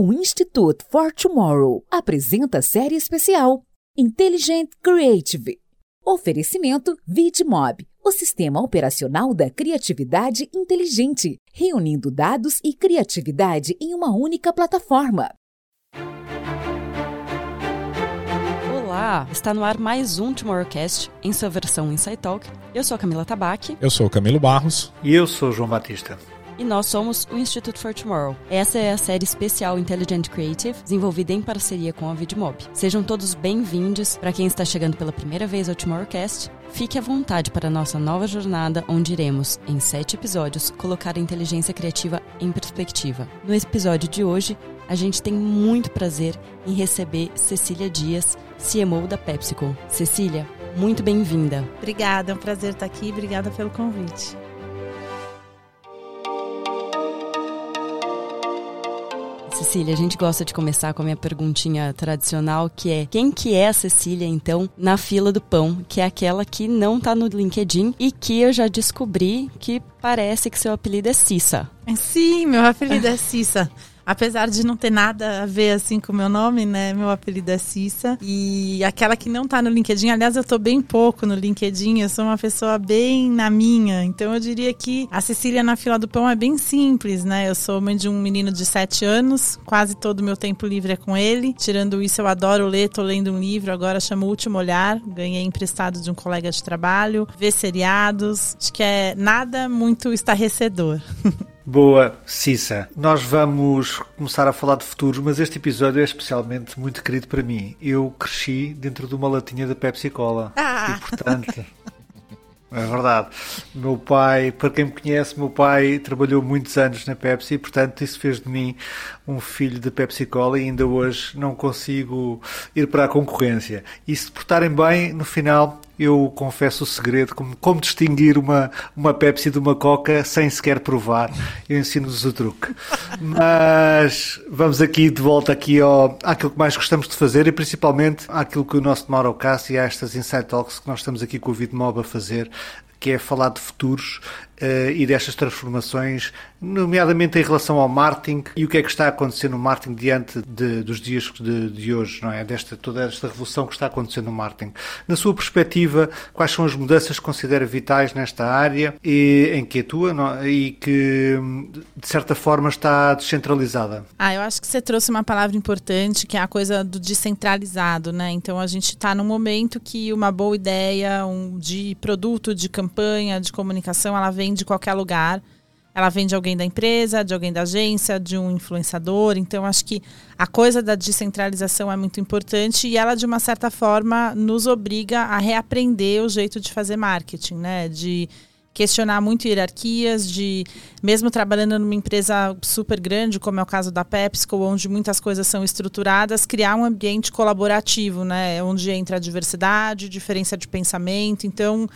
O Institute for Tomorrow apresenta a série especial Intelligent Creative. Oferecimento VidMob, o sistema operacional da criatividade inteligente, reunindo dados e criatividade em uma única plataforma. Olá, está no ar mais um Tomorrowcast em sua versão Insight Talk. Eu sou a Camila Tabaque. Eu sou o Camilo Barros. E eu sou o João Batista e nós somos o Institute for Tomorrow. Essa é a série especial Intelligent Creative, desenvolvida em parceria com a VidMob. Sejam todos bem-vindos. Para quem está chegando pela primeira vez ao Tomorrowcast, fique à vontade para a nossa nova jornada, onde iremos, em sete episódios, colocar a inteligência criativa em perspectiva. No episódio de hoje, a gente tem muito prazer em receber Cecília Dias, CMO da PepsiCo. Cecília, muito bem-vinda. Obrigada, é um prazer estar aqui. Obrigada pelo convite. Cecília, a gente gosta de começar com a minha perguntinha tradicional, que é quem que é a Cecília, então, na fila do pão, que é aquela que não tá no LinkedIn e que eu já descobri que parece que seu apelido é Cissa. Sim, meu apelido é Cissa. Apesar de não ter nada a ver assim com o meu nome, né? Meu apelido é Cissa. E aquela que não tá no LinkedIn, aliás, eu tô bem pouco no LinkedIn, eu sou uma pessoa bem na minha. Então eu diria que a Cecília na fila do pão é bem simples, né? Eu sou mãe de um menino de 7 anos, quase todo o meu tempo livre é com ele. Tirando isso, eu adoro ler, tô lendo um livro, agora chama O Último Olhar, ganhei emprestado de um colega de trabalho, ver seriados. Acho que é nada muito estarrecedor. Boa, Cissa. Nós vamos começar a falar de futuros, mas este episódio é especialmente muito querido para mim. Eu cresci dentro de uma latinha da Pepsi Cola. Ah. E, portanto, é verdade. Meu pai, para quem me conhece, meu pai trabalhou muitos anos na Pepsi e, portanto, isso fez de mim um filho de Pepsi Cola e ainda hoje não consigo ir para a concorrência. E se portarem bem, no final eu confesso o segredo, como, como distinguir uma, uma Pepsi de uma Coca sem sequer provar. Eu ensino-vos o truque. Mas vamos aqui de volta aqui ao, àquilo que mais gostamos de fazer e principalmente àquilo que o nosso Tomorrowcast e a estas Insight Talks que nós estamos aqui com o VidMob a fazer, que é falar de futuros uh, e destas transformações, nomeadamente em relação ao marketing e o que é que está a acontecer no marketing diante de, dos dias de, de, hoje, não é? Desta, toda esta revolução que está acontecendo no marketing. Na sua perspectiva, quais são as mudanças que considera vitais nesta área e, em que atua não? e que, de certa forma, está descentralizada? Ah, eu acho que você trouxe uma palavra importante, que é a coisa do descentralizado, né? Então, a gente está num momento que uma boa ideia um, de produto, de campanha, de comunicação, ela vem vem de qualquer lugar. Ela vem de alguém da empresa, de alguém da agência, de um influenciador. Então, acho que a coisa da descentralização é muito importante e ela, de uma certa forma, nos obriga a reaprender o jeito de fazer marketing, né? De questionar muito hierarquias, de mesmo trabalhando numa empresa super grande, como é o caso da PepsiCo, onde muitas coisas são estruturadas, criar um ambiente colaborativo, né? Onde entra a diversidade, diferença de pensamento. Então,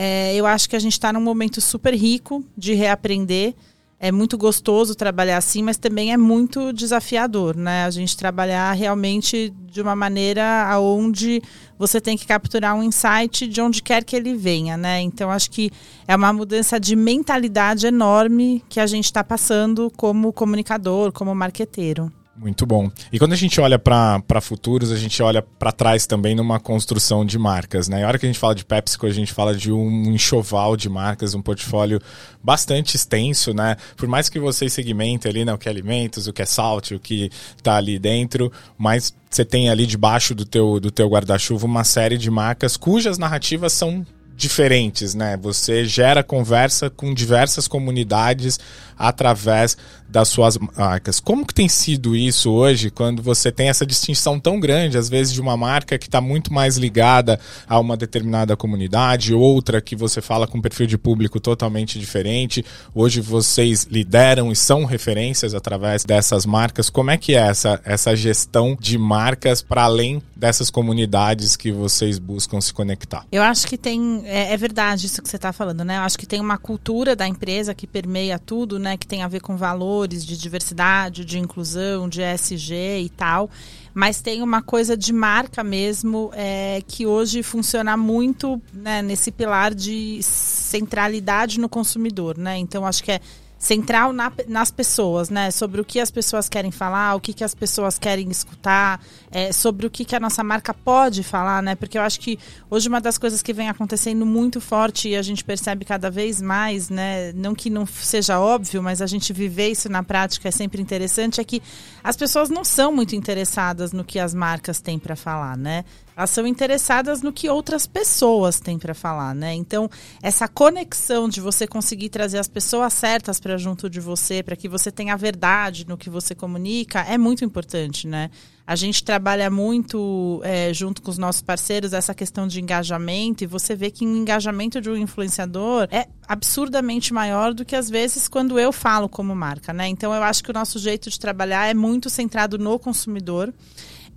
é, eu acho que a gente está num momento super rico de reaprender. É muito gostoso trabalhar assim, mas também é muito desafiador, né? A gente trabalhar realmente de uma maneira aonde você tem que capturar um insight de onde quer que ele venha, né? Então acho que é uma mudança de mentalidade enorme que a gente está passando como comunicador, como marqueteiro. Muito bom. E quando a gente olha para futuros, a gente olha para trás também numa construção de marcas, né? A hora que a gente fala de PepsiCo, a gente fala de um enxoval de marcas, um portfólio bastante extenso, né? Por mais que vocês segmentem ali, né, o que é alimentos, o que é salt, o que está ali dentro, mas você tem ali debaixo do teu, do teu guarda-chuva uma série de marcas cujas narrativas são diferentes, né? Você gera conversa com diversas comunidades através das suas marcas. Como que tem sido isso hoje, quando você tem essa distinção tão grande, às vezes de uma marca que está muito mais ligada a uma determinada comunidade, outra que você fala com um perfil de público totalmente diferente. Hoje vocês lideram e são referências através dessas marcas. Como é que é essa, essa gestão de marcas para além dessas comunidades que vocês buscam se conectar? Eu acho que tem, é, é verdade isso que você está falando, né? Eu acho que tem uma cultura da empresa que permeia tudo, né? Que tem a ver com valor valores de diversidade, de inclusão, de ESG e tal, mas tem uma coisa de marca mesmo é, que hoje funciona muito né, nesse pilar de centralidade no consumidor, né? Então acho que é central na, nas pessoas, né? Sobre o que as pessoas querem falar, o que, que as pessoas querem escutar, é, sobre o que, que a nossa marca pode falar, né? Porque eu acho que hoje uma das coisas que vem acontecendo muito forte e a gente percebe cada vez mais, né? Não que não seja óbvio, mas a gente viver isso na prática é sempre interessante, é que as pessoas não são muito interessadas no que as marcas têm para falar, né? Elas são interessadas no que outras pessoas têm para falar, né? Então, essa conexão de você conseguir trazer as pessoas certas para junto de você, para que você tenha a verdade no que você comunica, é muito importante, né? A gente trabalha muito é, junto com os nossos parceiros essa questão de engajamento e você vê que o engajamento de um influenciador é absurdamente maior do que às vezes quando eu falo como marca, né? Então eu acho que o nosso jeito de trabalhar é muito centrado no consumidor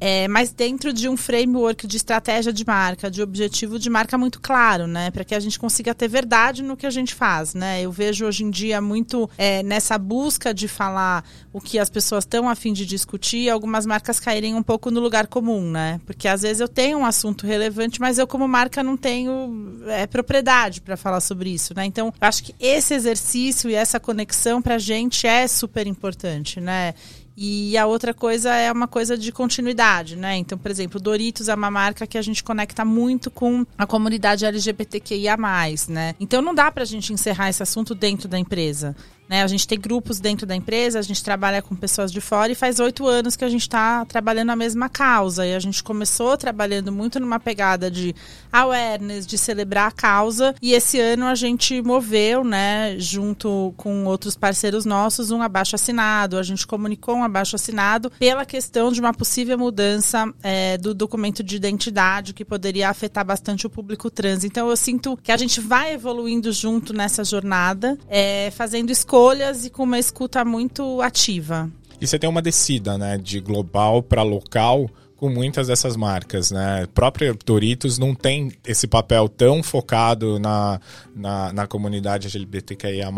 é, mas dentro de um framework de estratégia de marca, de objetivo de marca muito claro, né? Para que a gente consiga ter verdade no que a gente faz, né? Eu vejo hoje em dia muito é, nessa busca de falar o que as pessoas estão a fim de discutir, algumas marcas caírem um pouco no lugar comum, né? Porque às vezes eu tenho um assunto relevante, mas eu como marca não tenho é, propriedade para falar sobre isso, né? Então, acho que esse exercício e essa conexão para a gente é super importante, né? E a outra coisa é uma coisa de continuidade, né? Então, por exemplo, Doritos é uma marca que a gente conecta muito com a comunidade LGBTQIA+, né? Então não dá pra gente encerrar esse assunto dentro da empresa. Né? A gente tem grupos dentro da empresa, a gente trabalha com pessoas de fora e faz oito anos que a gente está trabalhando a mesma causa. E a gente começou trabalhando muito numa pegada de awareness, de celebrar a causa. E esse ano a gente moveu, né, junto com outros parceiros nossos, um abaixo assinado. A gente comunicou um abaixo assinado pela questão de uma possível mudança é, do documento de identidade que poderia afetar bastante o público trans. Então eu sinto que a gente vai evoluindo junto nessa jornada, é, fazendo escolhas escolhas e com uma escuta muito ativa. E você tem uma descida, né, de global para local com muitas dessas marcas, né? A própria Doritos não tem esse papel tão focado na, na, na comunidade LGBTQIA+,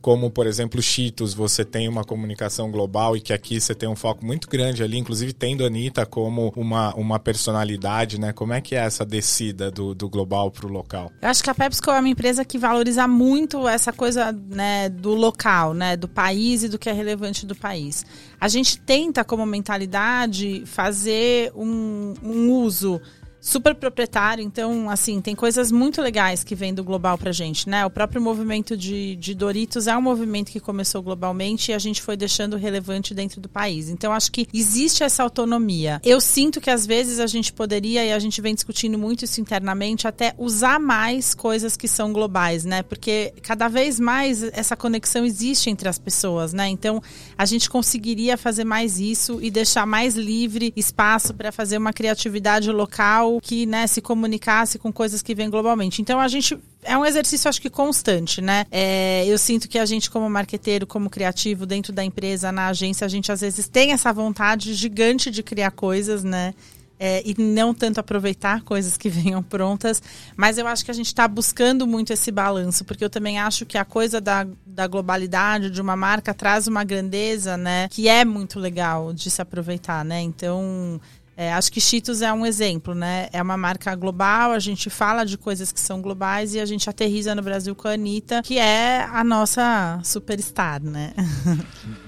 como, por exemplo, Cheetos, você tem uma comunicação global e que aqui você tem um foco muito grande ali, inclusive tendo a Anitta como uma, uma personalidade, né? Como é que é essa descida do, do global para o local? Eu acho que a PepsiCo é uma empresa que valoriza muito essa coisa né, do local, né? Do país e do que é relevante do país. A gente tenta, como mentalidade, fazer um, um uso super proprietário, então, assim, tem coisas muito legais que vêm do global pra gente, né? O próprio movimento de, de Doritos é um movimento que começou globalmente e a gente foi deixando relevante dentro do país. Então, acho que existe essa autonomia. Eu sinto que às vezes a gente poderia, e a gente vem discutindo muito isso internamente, até usar mais coisas que são globais, né? Porque cada vez mais essa conexão existe entre as pessoas, né? Então, a gente conseguiria fazer mais isso e deixar mais livre espaço para fazer uma criatividade local que né, se comunicasse com coisas que vêm globalmente. Então a gente é um exercício, acho que constante, né? É, eu sinto que a gente, como marqueteiro, como criativo, dentro da empresa, na agência, a gente às vezes tem essa vontade gigante de criar coisas, né? É, e não tanto aproveitar coisas que venham prontas, mas eu acho que a gente está buscando muito esse balanço, porque eu também acho que a coisa da, da globalidade de uma marca traz uma grandeza, né, que é muito legal de se aproveitar, né? Então é, acho que Cheetos é um exemplo, né? É uma marca global, a gente fala de coisas que são globais e a gente aterriza no Brasil com a Anitta, que é a nossa superstar, né?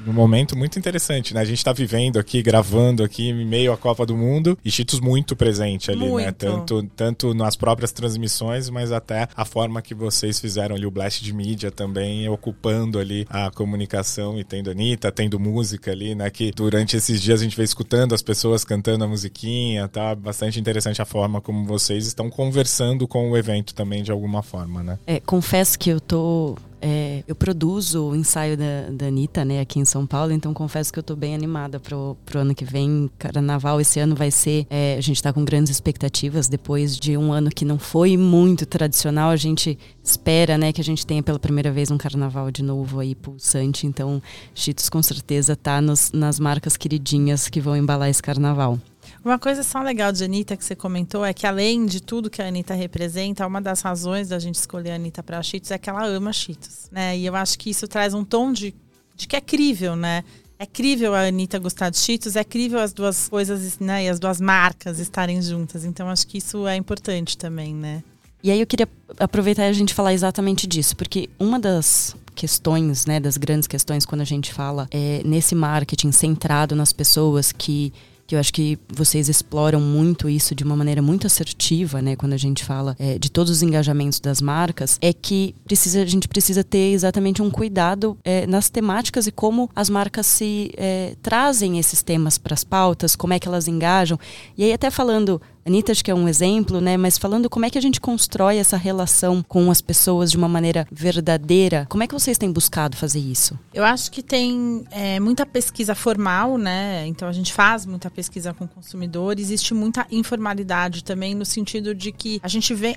Um momento muito interessante, né? A gente está vivendo aqui, gravando aqui, em meio à Copa do Mundo, e Cheetos muito presente ali, né? muito. né? Tanto, tanto nas próprias transmissões, mas até a forma que vocês fizeram ali o blast de mídia também, ocupando ali a comunicação e tendo Anitta, tendo música ali, né? Que durante esses dias a gente veio escutando as pessoas cantando a musiquinha, tá? Bastante interessante a forma como vocês estão conversando com o evento também de alguma forma, né? É, confesso que eu tô é, eu produzo o ensaio da, da Anitta, né, aqui em São Paulo, então confesso que eu estou bem animada pro, pro ano que vem. Carnaval esse ano vai ser. É, a gente está com grandes expectativas depois de um ano que não foi muito tradicional. A gente espera, né, que a gente tenha pela primeira vez um carnaval de novo aí pulsante. Então, Cheetos com certeza tá nos, nas marcas queridinhas que vão embalar esse carnaval. Uma coisa só legal de Anitta que você comentou é que além de tudo que a Anitta representa, uma das razões da gente escolher a Anitta para Cheetos é que ela ama Cheetos, né? E eu acho que isso traz um tom de, de que é crível, né? É crível a Anitta gostar de Cheetos, é crível as duas coisas, né? E as duas marcas estarem juntas. Então acho que isso é importante também, né? E aí eu queria aproveitar e a gente falar exatamente disso, porque uma das questões, né, das grandes questões quando a gente fala é, nesse marketing centrado nas pessoas que que eu acho que vocês exploram muito isso de uma maneira muito assertiva, né, quando a gente fala é, de todos os engajamentos das marcas, é que precisa, a gente precisa ter exatamente um cuidado é, nas temáticas e como as marcas se é, trazem esses temas para as pautas, como é que elas engajam. E aí até falando Anitta acho que é um exemplo, né? Mas falando como é que a gente constrói essa relação com as pessoas de uma maneira verdadeira, como é que vocês têm buscado fazer isso? Eu acho que tem é, muita pesquisa formal, né? Então a gente faz muita pesquisa com consumidor. Existe muita informalidade também no sentido de que a gente vê.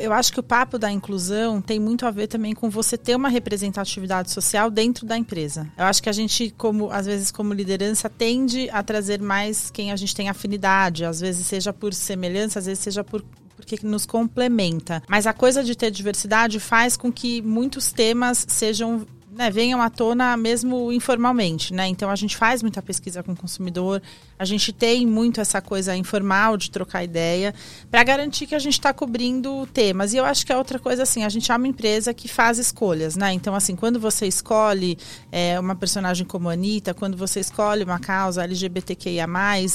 Eu acho que o papo da inclusão tem muito a ver também com você ter uma representatividade social dentro da empresa. Eu acho que a gente, como às vezes como liderança, tende a trazer mais quem a gente tem afinidade, às vezes seja por semelhança, às vezes seja por porque nos complementa. Mas a coisa de ter diversidade faz com que muitos temas sejam né, venham à tona mesmo informalmente, né? Então a gente faz muita pesquisa com o consumidor, a gente tem muito essa coisa informal de trocar ideia para garantir que a gente está cobrindo temas. E eu acho que é outra coisa assim, a gente é uma empresa que faz escolhas, né? Então, assim, quando você escolhe é, uma personagem como a Anitta, quando você escolhe uma causa LGBTQIA,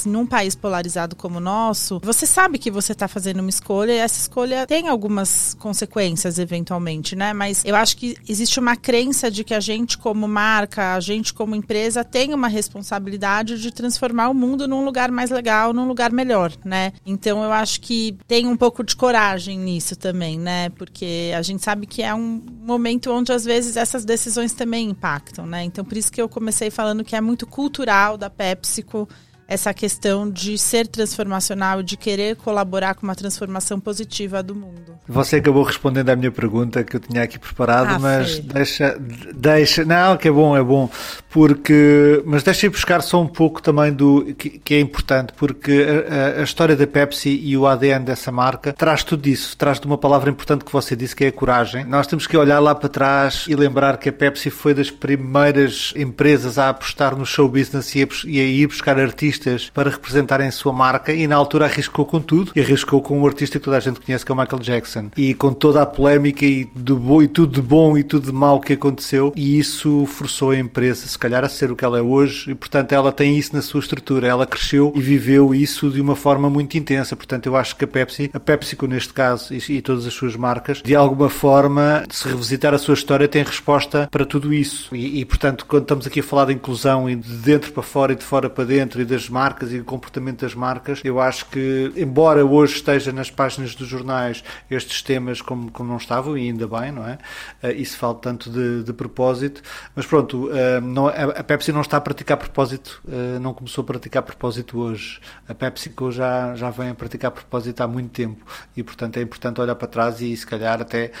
num país polarizado como o nosso, você sabe que você está fazendo uma escolha e essa escolha tem algumas consequências, eventualmente, né? Mas eu acho que existe uma crença de que a gente, como marca, a gente, como empresa, tem uma responsabilidade de transformar o mundo num lugar mais legal, num lugar melhor, né? Então eu acho que tem um pouco de coragem nisso também, né? Porque a gente sabe que é um momento onde às vezes essas decisões também impactam, né? Então por isso que eu comecei falando que é muito cultural da PepsiCo essa questão de ser transformacional, de querer colaborar com uma transformação positiva do mundo. Você acabou respondendo à minha pergunta que eu tinha aqui preparado, ah, mas deixa, deixa, não, que é bom, é bom, porque, mas deixa eu buscar só um pouco também do que, que é importante, porque a, a, história da Pepsi e o ADN dessa marca traz tudo isso, traz de uma palavra importante que você disse que é a coragem. Nós temos que olhar lá para trás e lembrar que a Pepsi foi das primeiras empresas a apostar no show business e a, e a ir buscar artistas artistas para representarem sua marca e na altura arriscou com tudo. E arriscou com um artista que toda a gente conhece que é o Michael Jackson. E com toda a polémica e, de bom, e tudo de bom e tudo de mau que aconteceu e isso forçou a empresa se calhar a ser o que ela é hoje. E portanto ela tem isso na sua estrutura. Ela cresceu e viveu isso de uma forma muito intensa. Portanto eu acho que a Pepsi a PepsiCo neste caso e, e todas as suas marcas de alguma forma se revisitar a sua história tem resposta para tudo isso. E, e portanto quando estamos aqui a falar de inclusão e de dentro para fora e de fora para dentro e das marcas e o comportamento das marcas, eu acho que, embora hoje esteja nas páginas dos jornais estes temas como, como não estavam, e ainda bem, não é? Uh, isso fala tanto de, de propósito, mas pronto, uh, não, a, Pepsi não está a praticar propósito, uh, não começou a praticar propósito hoje. A PepsiCo já, já vem a praticar propósito há muito tempo e, portanto, é importante olhar para trás e, se calhar, até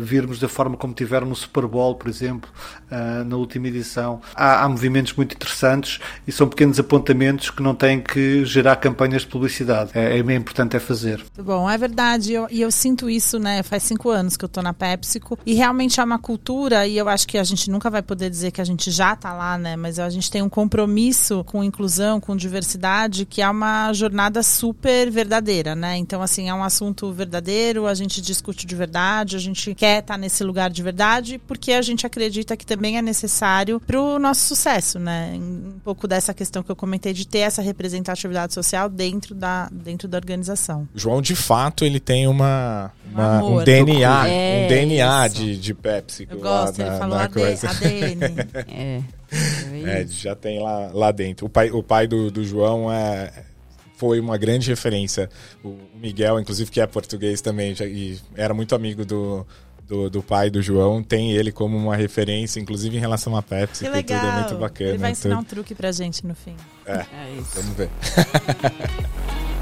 virmos da forma como tiveram no Super Bowl, por exemplo, na última edição. Há, há movimentos muito interessantes e são pequenos apontamentos que não têm que gerar campanhas de publicidade. É, é importante é fazer. Bom, é verdade. E eu, sinto isso, né? Faz cinco anos que eu tô na PepsiCo. E realmente é uma cultura, e eu acho que a gente nunca vai poder dizer que a gente já tá lá, né? Mas a gente tem um compromisso com inclusão, com diversidade, que é uma jornada super verdadeira, né? Então, assim, é um assunto verdadeiro, a gente discute de verdade, a gente quer estar tá nesse lugar de verdade, porque a gente acredita que também é necessário para o nosso sucesso, né? Um pouco dessa questão que eu comentei de ter essa representatividade social dentro da, dentro da organização. João, de fato, ele tem uma, uma um, um DNA, é, um DNA de, de Pepsi. Eu gosto, ele falou AD, ADN. é. é, já tem lá, lá dentro. O pai, o pai do, do João é, foi uma grande referência. O Miguel, inclusive, que é português também, já, e era muito amigo do, do, do pai do João, tem ele como uma referência, inclusive em relação a Pepsi, que, que tudo é muito bacana. Ele vai ensinar tudo. um truque pra gente no fim. É, é isso. Vamos ver.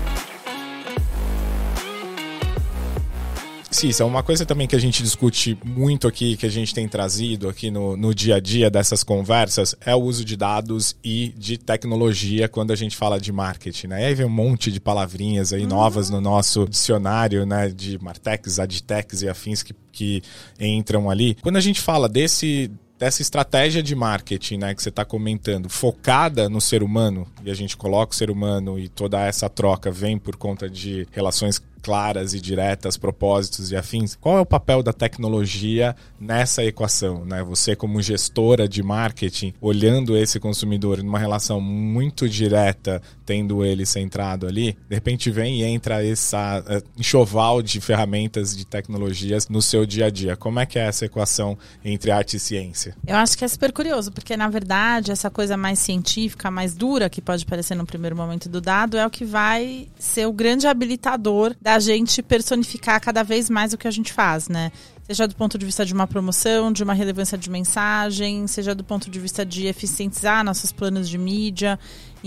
Cissa, uma coisa também que a gente discute muito aqui, que a gente tem trazido aqui no, no dia a dia dessas conversas, é o uso de dados e de tecnologia quando a gente fala de marketing, né? E aí vem um monte de palavrinhas aí novas no nosso dicionário, né? De Martex, Adtex e afins que, que entram ali. Quando a gente fala desse dessa estratégia de marketing né, que você está comentando, focada no ser humano, e a gente coloca o ser humano e toda essa troca vem por conta de relações claras e diretas, propósitos e afins. Qual é o papel da tecnologia nessa equação? Né? Você, como gestora de marketing, olhando esse consumidor numa relação muito direta, tendo ele centrado ali, de repente vem e entra essa uh, enxoval de ferramentas de tecnologias no seu dia a dia. Como é que é essa equação entre arte e ciência? Eu acho que é super curioso, porque na verdade essa coisa mais científica, mais dura, que pode parecer no primeiro momento do dado, é o que vai ser o grande habilitador da a gente personificar cada vez mais o que a gente faz, né? Seja do ponto de vista de uma promoção, de uma relevância de mensagem, seja do ponto de vista de eficientizar nossos planos de mídia.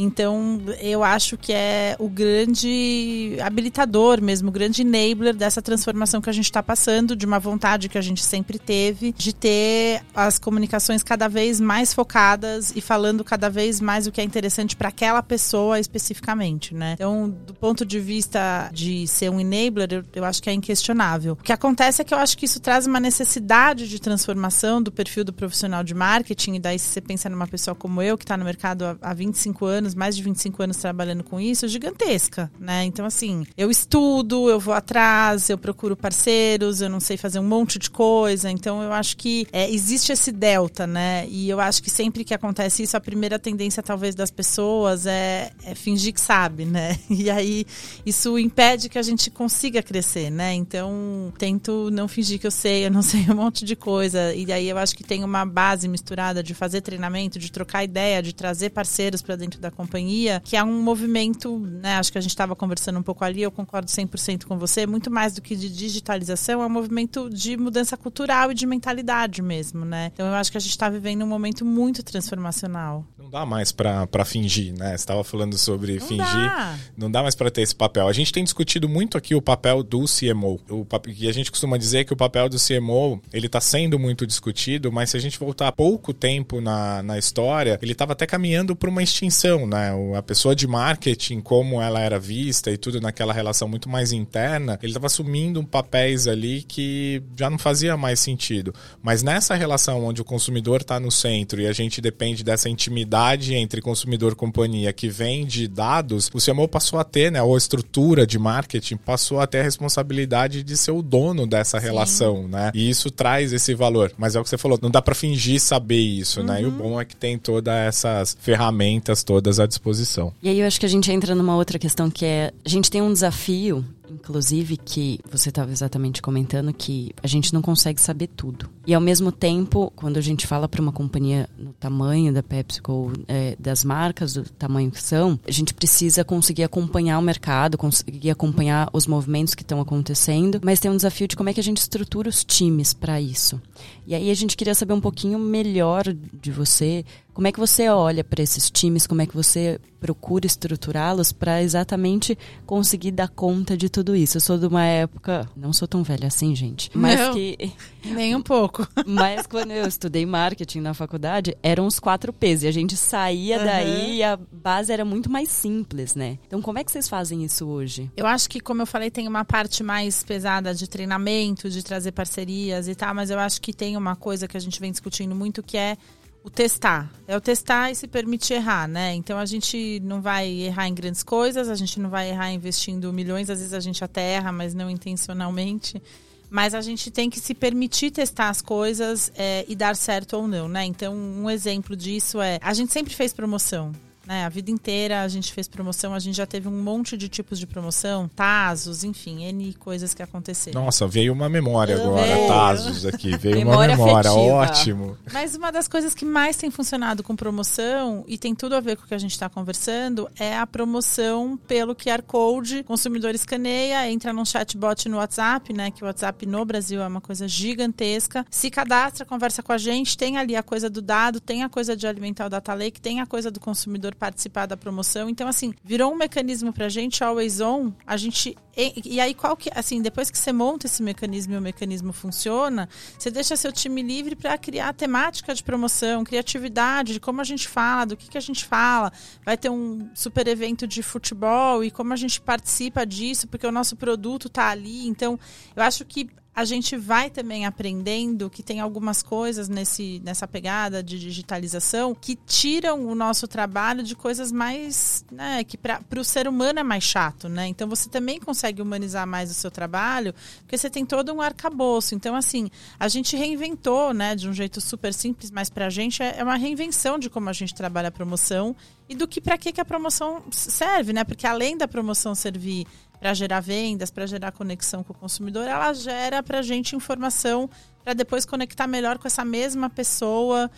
Então, eu acho que é o grande habilitador mesmo, o grande enabler dessa transformação que a gente está passando, de uma vontade que a gente sempre teve, de ter as comunicações cada vez mais focadas e falando cada vez mais o que é interessante para aquela pessoa especificamente, né? Então, do ponto de vista de ser um enabler, eu, eu acho que é inquestionável. O que acontece é que eu acho que isso traz uma necessidade de transformação do perfil do profissional de marketing, e daí se você pensa numa pessoa como eu, que está no mercado há, há 25 anos, anos, mais de 25 anos trabalhando com isso, gigantesca, né? Então, assim, eu estudo, eu vou atrás, eu procuro parceiros, eu não sei fazer um monte de coisa. Então, eu acho que é, existe esse delta, né? E eu acho que sempre que acontece isso, a primeira tendência, talvez, das pessoas é, é fingir que sabe, né? E aí, isso impede que a gente consiga crescer, né? Então, tento não fingir que eu sei, eu não sei um monte de coisa. E aí, eu acho que tem uma base misturada de fazer treinamento, de trocar ideia, de trazer parceiros para dentro da companhia, que é um movimento, né, acho que a gente estava conversando um pouco ali, eu concordo 100% com você, muito mais do que de digitalização, é um movimento de mudança cultural e de mentalidade mesmo, né? Então eu acho que a gente está vivendo um momento muito transformacional. Não dá mais para fingir, né? Você estava falando sobre não fingir. Dá. Não dá mais para ter esse papel. A gente tem discutido muito aqui o papel do CMO. O e a gente costuma dizer que o papel do CMO, ele está sendo muito discutido, mas se a gente voltar pouco tempo na, na história, ele estava até caminhando para uma extinção, né? A pessoa de marketing, como ela era vista e tudo naquela relação muito mais interna, ele estava assumindo papéis ali que já não fazia mais sentido. Mas nessa relação onde o consumidor está no centro e a gente depende dessa intimidade entre consumidor e companhia que vem de dados, o CMO passou a ter, né? Ou a estrutura de marketing passou a ter a responsabilidade de ser o dono dessa Sim. relação, né? E isso traz esse valor. Mas é o que você falou, não dá para fingir saber isso, uhum. né? E o uhum. bom é que tem todas essas ferramentas todas à disposição. E aí eu acho que a gente entra numa outra questão que é, a gente tem um desafio inclusive, que você estava exatamente comentando que a gente não consegue saber tudo. E ao mesmo tempo, quando a gente fala para uma companhia no tamanho da PepsiCo, é, das marcas do tamanho que são, a gente precisa conseguir acompanhar o mercado, conseguir acompanhar os movimentos que estão acontecendo, mas tem um desafio de como é que a gente estrutura os times para isso. E aí a gente queria saber um pouquinho melhor de você, como é que você olha para esses times, como é que você procura estruturá-los para exatamente conseguir dar conta de tudo isso. Eu sou de uma época, não sou tão velha assim, gente, mas não, que nem um pouco. Mas quando eu estudei marketing na faculdade, eram os quatro P's e a gente saía uhum. daí e a base era muito mais simples, né? Então como é que vocês fazem isso hoje? Eu acho que como eu falei, tem uma parte mais pesada de treinamento, de trazer parcerias e tal, mas eu acho que tem uma coisa que a gente vem discutindo muito que é o testar. É o testar e se permitir errar, né? Então a gente não vai errar em grandes coisas, a gente não vai errar investindo milhões, às vezes a gente até erra, mas não intencionalmente. Mas a gente tem que se permitir testar as coisas é, e dar certo ou não, né? Então, um exemplo disso é: a gente sempre fez promoção. Né? A vida inteira a gente fez promoção, a gente já teve um monte de tipos de promoção, Tazos, enfim, N coisas que aconteceram. Nossa, veio uma memória agora, veio. Tazos aqui, veio memória uma memória, afetiva. ótimo. Mas uma das coisas que mais tem funcionado com promoção, e tem tudo a ver com o que a gente está conversando, é a promoção pelo QR Code. O consumidor escaneia, entra num chatbot no WhatsApp, né? Que o WhatsApp no Brasil é uma coisa gigantesca. Se cadastra, conversa com a gente, tem ali a coisa do dado, tem a coisa de alimentar o data lake, tem a coisa do consumidor participar da promoção. Então, assim, virou um mecanismo pra gente, always on. A gente. E, e aí, qual que. Assim, depois que você monta esse mecanismo e o mecanismo funciona, você deixa seu time livre para criar temática de promoção, criatividade, de como a gente fala, do que, que a gente fala. Vai ter um super evento de futebol e como a gente participa disso, porque o nosso produto tá ali. Então, eu acho que a gente vai também aprendendo que tem algumas coisas nesse, nessa pegada de digitalização que tiram o nosso trabalho de coisas mais, né, que para o ser humano é mais chato, né? Então você também consegue humanizar mais o seu trabalho, porque você tem todo um arcabouço. Então, assim, a gente reinventou, né, de um jeito super simples, mas para a gente é, é uma reinvenção de como a gente trabalha a promoção e do que para que, que a promoção serve, né? Porque além da promoção servir para gerar vendas, para gerar conexão com o consumidor, ela gera para a gente informação para depois conectar melhor com essa mesma pessoa,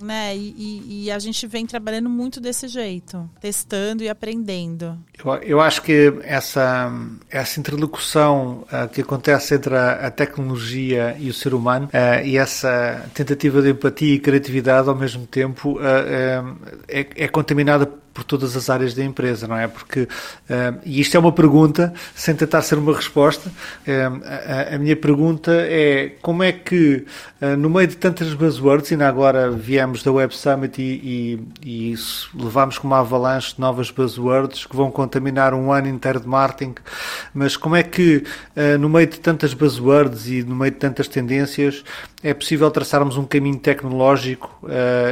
né? E, e, e, a gente vem trabalhando muito desse jeito, testando e aprendendo. Eu, eu acho que essa, essa interlocução uh, que acontece entre a, a, tecnologia e o ser humano uh, e essa tentativa de empatia e criatividade ao mesmo tempo uh, é, é contaminada por todas as áreas da empresa, não é? Porque, uh, e isto é uma pergunta, sem tentar ser uma resposta, uh, a, a, minha pergunta é como é que, uh, no meio de tantas buzzwords, ainda agora viemos da Web Summit e, e, e levámos com uma avalanche de novas buzzwords que vão contaminar um ano inteiro de marketing, mas como é que, no meio de tantas buzzwords e no meio de tantas tendências, é possível traçarmos um caminho tecnológico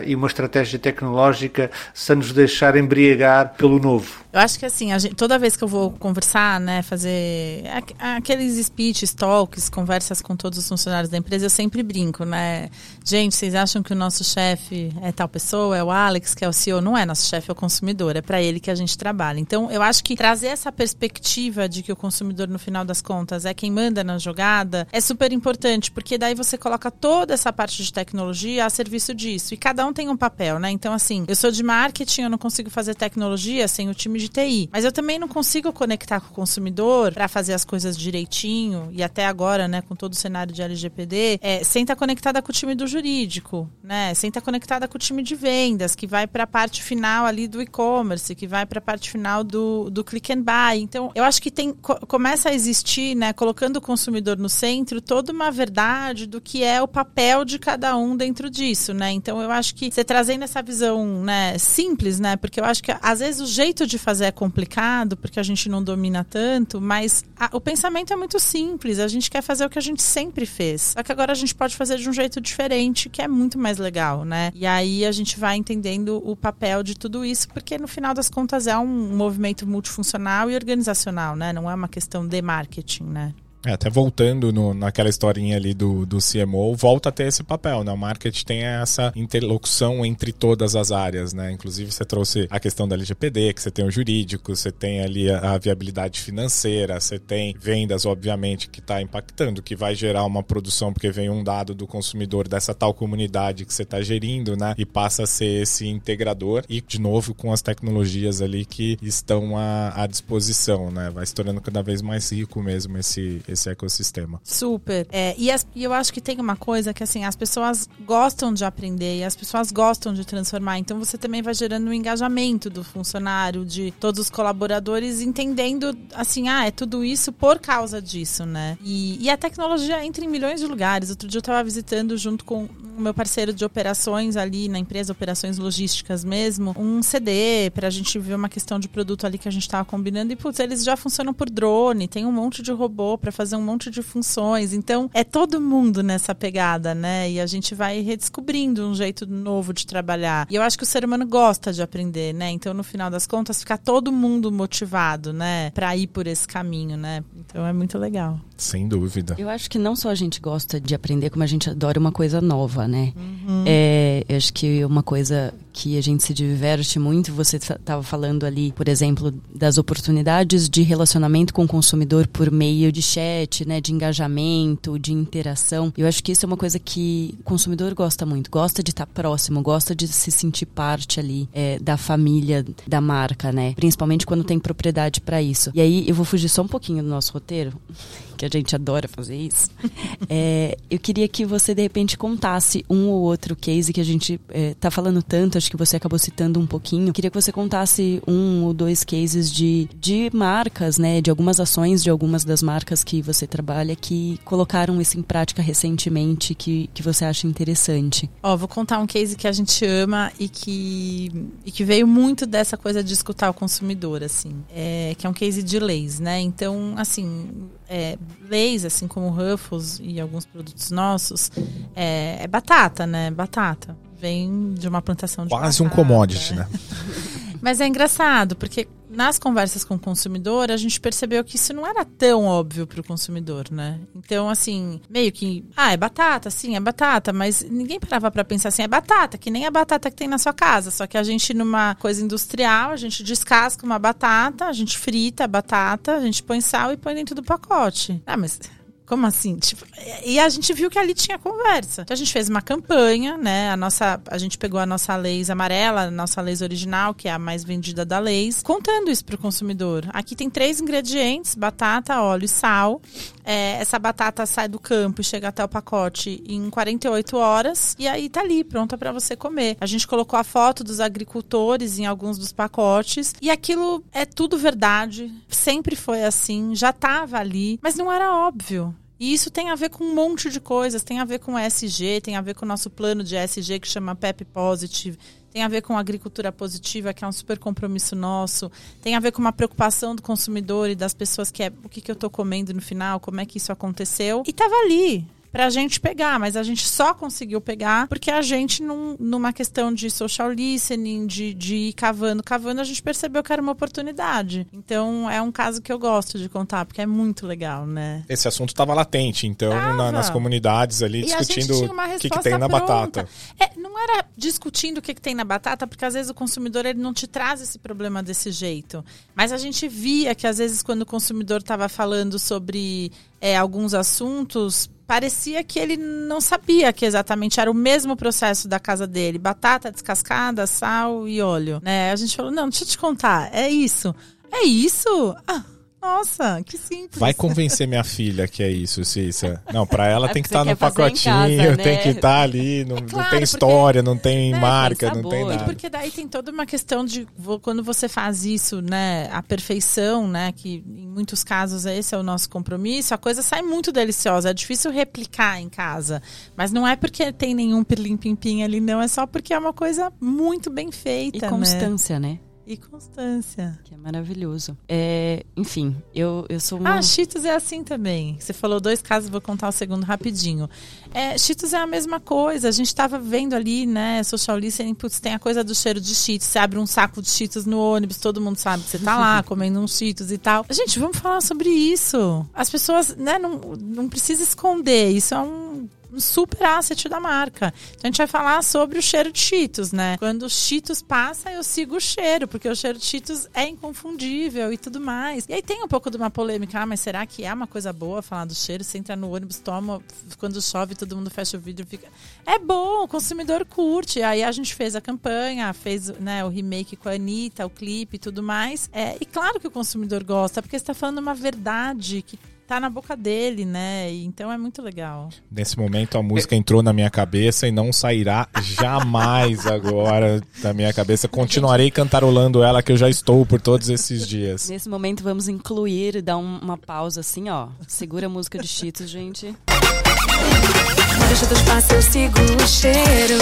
e uma estratégia tecnológica sem nos deixar embriagar embriagar pelo novo. Eu acho que assim, gente, toda vez que eu vou conversar, né, fazer aqueles speeches, talks, conversas com todos os funcionários da empresa, eu sempre brinco, né? Gente, vocês acham que o nosso chefe é tal pessoa, é o Alex, que é o CEO? Não é nosso chefe, é o consumidor, é para ele que a gente trabalha. Então, eu acho que trazer essa perspectiva de que o consumidor, no final das contas, é quem manda na jogada, é super importante, porque daí você coloca toda essa parte de tecnologia a serviço disso. E cada um tem um papel, né? Então, assim, eu sou de marketing, eu não consigo fazer tecnologia sem o time de TI. Mas eu também não consigo conectar com o consumidor para fazer as coisas direitinho e até agora, né, com todo o cenário de LGPD, é, sem estar tá conectada com o time do jurídico, né, sem estar tá conectada com o time de vendas, que vai para a parte final ali do e-commerce, que vai para a parte final do, do click and buy. Então, eu acho que tem começa a existir, né, colocando o consumidor no centro, toda uma verdade do que é o papel de cada um dentro disso, né? Então, eu acho que você trazendo essa visão, né, simples, né, porque eu acho que às vezes o jeito de fazer é complicado, porque a gente não domina tanto, mas a, o pensamento é muito simples. A gente quer fazer o que a gente sempre fez. Só que agora a gente pode fazer de um jeito diferente, que é muito mais legal, né? E aí a gente vai entendendo o papel de tudo isso, porque no final das contas é um movimento multifuncional e organizacional, né? Não é uma questão de marketing, né? É, até voltando no, naquela historinha ali do, do CMO, volta a ter esse papel, né? O marketing tem essa interlocução entre todas as áreas, né? Inclusive você trouxe a questão da LGPD, que você tem o jurídico, você tem ali a, a viabilidade financeira, você tem vendas, obviamente, que está impactando, que vai gerar uma produção, porque vem um dado do consumidor dessa tal comunidade que você está gerindo, né? E passa a ser esse integrador e, de novo, com as tecnologias ali que estão à, à disposição, né? Vai se tornando cada vez mais rico mesmo esse esse ecossistema. Super. É, e, as, eu acho que tem uma coisa que assim, as pessoas gostam de aprender e as pessoas gostam de transformar. Então você também vai gerando um engajamento do funcionário, de todos os colaboradores, entendendo assim, ah, é tudo isso por causa disso, né? E, e a tecnologia entra em milhões de lugares. Outro dia eu estava visitando junto com o meu parceiro de operações ali na empresa, operações logísticas mesmo, um CD para a gente ver uma questão de produto ali que a gente estava combinando. E, putz, eles já funcionam por drone, tem um monte de robô para fazer um monte de funções. Então, é todo mundo nessa pegada, né? E a gente vai redescobrindo um jeito novo de trabalhar. E eu acho que o ser humano gosta de aprender, né? Então, no final das contas, fica todo mundo motivado, né? Para ir por esse caminho, né? Então, é muito legal. Sem dúvida. Eu acho que não só a gente gosta de aprender, como a gente adora uma coisa nova, né? Uhum. É, eu acho que uma coisa que a gente se diverte muito, você estava falando ali, por exemplo, das oportunidades de relacionamento com o consumidor por meio de chat, né? De engajamento, de interação. Eu acho que isso é uma coisa que o consumidor gosta muito, gosta de estar próximo, gosta de se sentir parte ali é, da família da marca, né? Principalmente quando tem propriedade para isso. E aí eu vou fugir só um pouquinho do nosso roteiro que a gente adora fazer isso. é, eu queria que você, de repente, contasse um ou outro case que a gente é, tá falando tanto, acho que você acabou citando um pouquinho. Eu queria que você contasse um ou dois cases de, de marcas, né? De algumas ações de algumas das marcas que você trabalha que colocaram isso em prática recentemente que, que você acha interessante. Ó, vou contar um case que a gente ama e que, e que veio muito dessa coisa de escutar o consumidor, assim. É, que é um case de leis, né? Então, assim, é, leis, assim como Ruffles e alguns produtos nossos, é, é batata, né? Batata. Vem de uma plantação de Quase batata. um commodity, né? Mas é engraçado, porque nas conversas com o consumidor, a gente percebeu que isso não era tão óbvio para o consumidor, né? Então, assim, meio que, ah, é batata, sim, é batata, mas ninguém parava para pensar assim, é batata, que nem a batata que tem na sua casa, só que a gente numa coisa industrial, a gente descasca uma batata, a gente frita a batata, a gente põe sal e põe dentro do pacote. Ah, mas como assim? Tipo, e a gente viu que ali tinha conversa. Então a gente fez uma campanha, né? A nossa, a gente pegou a nossa Leis amarela, a nossa Leis original, que é a mais vendida da Leis, contando isso para o consumidor. Aqui tem três ingredientes: batata, óleo e sal. É, essa batata sai do campo e chega até o pacote em 48 horas e aí tá ali, pronta para você comer. A gente colocou a foto dos agricultores em alguns dos pacotes e aquilo é tudo verdade. Sempre foi assim, já tava ali, mas não era óbvio. E isso tem a ver com um monte de coisas. Tem a ver com ESG, tem a ver com o nosso plano de ESG que chama PEP Positive, tem a ver com agricultura positiva, que é um super compromisso nosso, tem a ver com uma preocupação do consumidor e das pessoas que é o que, que eu estou comendo no final, como é que isso aconteceu. E estava ali, pra gente pegar, mas a gente só conseguiu pegar porque a gente, num, numa questão de social listening, de, de ir cavando, cavando, a gente percebeu que era uma oportunidade. Então é um caso que eu gosto de contar, porque é muito legal, né? Esse assunto estava latente, então, na, nas comunidades ali, e discutindo o que, que, tem na pronta. batata. É, não era discutindo o que, que tem na batata, porque às vezes o consumidor ele não te traz esse problema desse jeito. Mas a gente via que às vezes quando o consumidor estava falando sobre é, alguns assuntos, parecia que ele não sabia que exatamente era o mesmo processo da casa dele. Batata descascada, sal e óleo. Né? A gente falou, não, deixa eu te contar, é isso. É isso? Ah, nossa, que simples. Vai convencer minha filha que é isso, Cissa. Não, pra ela É tem que porque estar você no pacotinho, casa, tem né? que estar ali, não, não claro, tem porque- história, não tem né, marca, tem não tem nada. E porque daí tem toda uma questão de quando você faz isso, né, a perfeição, né, que em muitos casos esse é o nosso compromisso, a coisa sai muito deliciosa. É difícil replicar em casa, mas não é porque tem nenhum pirlim pim pim ali, não, é só porque é uma coisa muito bem E feita, né? constância, né? E constância. Que é maravilhoso. É, enfim, eu, eu sou uma. Ah, Cheetos é assim também. Você falou dois casos, vou contar o segundo rapidinho. É, Cheetos é a mesma coisa. A gente estava vendo ali, né, social listening, putz, tem a coisa do cheiro de Cheetos. Você abre um saco de Cheetos no ônibus, todo mundo sabe que você tá lá comendo uns Cheetos e tal. Gente, vamos falar sobre isso. As pessoas, né, não, não precisa esconder. Isso é um um super asset da marca. Então a gente vai falar sobre o cheiro de Cheetos, né? Quando o Cheetos passa, eu sigo o cheiro, porque o cheiro de Cheetos é inconfundível e tudo mais. E aí tem um pouco de uma polêmica, ah, mas será que é uma coisa boa falar do cheiro? Você entra no ônibus, toma, quando chove, todo mundo fecha o vidro, fica... É bom, o consumidor curte. Aí a gente fez a campanha, fez né, o remake com a Anitta, o clipe e tudo mais. É, e claro que o consumidor gosta, porque está falando uma verdade que tá na boca dele, né? Então é muito legal. Nesse momento a música entrou na minha cabeça e não sairá jamais agora da minha cabeça. Continuarei cantarolando ela que eu já estou por todos esses dias. Nesse momento vamos incluir, dar um- uma pausa assim, ó. Segura a música de Cheetos, gente. O Cheetos passa, eu sigo o cheiro.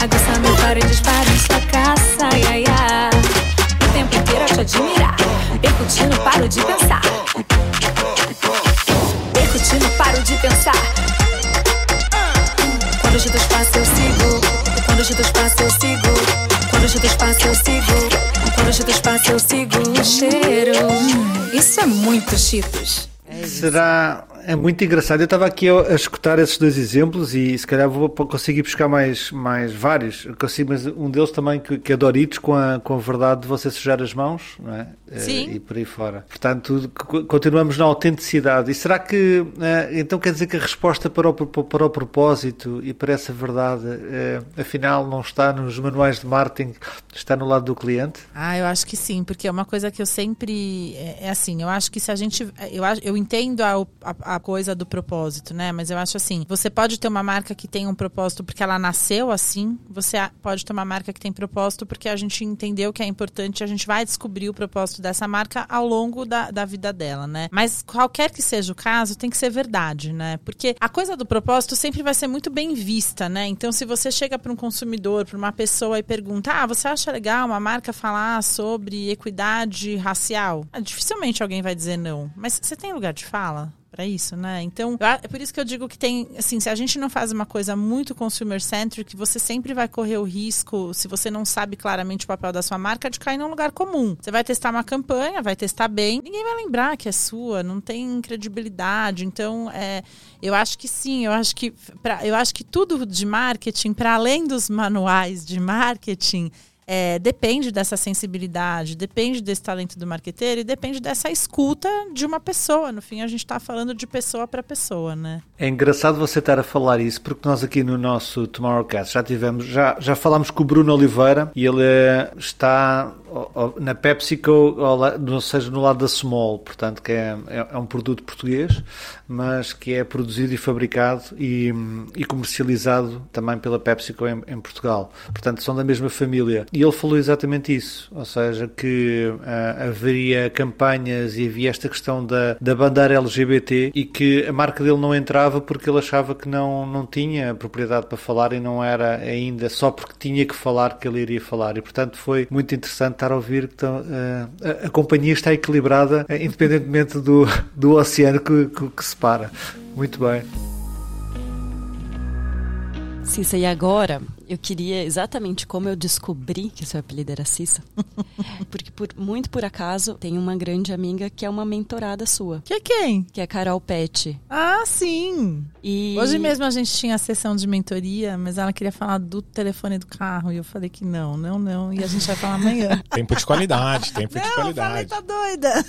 Aguça meu paro e dispara caça, ai, ai, ai. O tempo inteiro a te admirar. Percutindo, paro de pensar. Percutindo, paro de pensar. Quando o Cheetos passa, eu sigo. Quando o Cheetos passa, eu sigo. Quando o Cheetos passa, eu sigo. Quando o Cheetos passa, eu sigo o cheiro. Isso é muito Cheetos. Será. É muito engraçado. Eu estava aqui a, a escutar esses dois exemplos e se calhar vou conseguir buscar mais, mais vários. Eu consigo, mas um deles também que, que é Doritos com a, com a verdade de você sujar as mãos, não é? Eh, Sim. E por aí fora. Portanto, co- continuamos na autenticidade. E será que. eh, então quer dizer que a resposta para o, para o propósito e para essa verdade, eh, afinal, não está nos manuais de marketing, está no lado do cliente? Ah, eu acho que sim, porque é uma coisa que eu sempre. É, é assim, eu acho que se a gente. Eu, eu entendo a, op- a, coisa do propósito, né? Mas eu acho assim, você pode ter uma marca que tem um propósito porque ela nasceu assim, você pode ter uma marca que tem propósito porque a gente entendeu que é importante, a gente vai descobrir o propósito dessa marca ao longo da, da vida dela, né? Mas qualquer que seja o caso, tem que ser verdade, né? Porque a coisa do propósito sempre vai ser muito bem vista, né? Então, se você chega para um consumidor, para uma pessoa e pergunta: Ah, você acha legal uma marca falar sobre equidade racial? Ah, dificilmente alguém vai dizer não. Mas você tem lugar de fala? Para isso, né? Então, é por isso que eu digo que tem, assim, se a gente não faz uma coisa muito consumer centric, você sempre vai correr o risco, se você não sabe claramente o papel da sua marca, de cair num lugar comum. Você vai testar uma campanha, vai testar bem, ninguém vai lembrar que é sua, não tem credibilidade. Então, é, eu acho que sim, eu acho que pra, eu acho que tudo de marketing, para além dos manuais de marketing, é, depende dessa sensibilidade, depende desse talento do marqueteiro e depende dessa escuta de uma pessoa. No fim, a gente está falando de pessoa para pessoa, né? É engraçado você estar a falar isso, porque nós aqui no nosso Tomorrowcast já tivemos, já, já falámos com o Bruno Oliveira e ele eh, está na PepsiCo, ou seja, no lado da Small, portanto, que é, é, é, um produto português, mas que é produzido e fabricado e, e comercializado também pela PepsiCo em, em, Portugal. Portanto, são da mesma família. E ele falou exatamente isso, ou seja, que uh, haveria campanhas e havia esta questão da, da bandeira LGBT e que a marca dele não entrava porque ele achava que não, não tinha propriedade para falar e não era ainda só porque tinha que falar que ele iria falar. E, portanto, foi muito interessante estar a ouvir que então, a, a, companhia está equilibrada, eh, independentemente do, do oceano que, que, que separa. Muito bem. Cissa, e agora eu queria exatamente como eu descobri que seu apelido era Cissa. porque por, muito por acaso tem uma grande amiga que é uma mentorada sua. Que é quem? Que é Carol Pet. Ah, sim. E... Hoje mesmo a gente tinha a sessão de mentoria, mas ela queria falar do telefone do carro. E eu falei que não, não, não. E a gente vai falar amanhã. tempo de qualidade, tempo não, de qualidade. Eu falei, tá doida.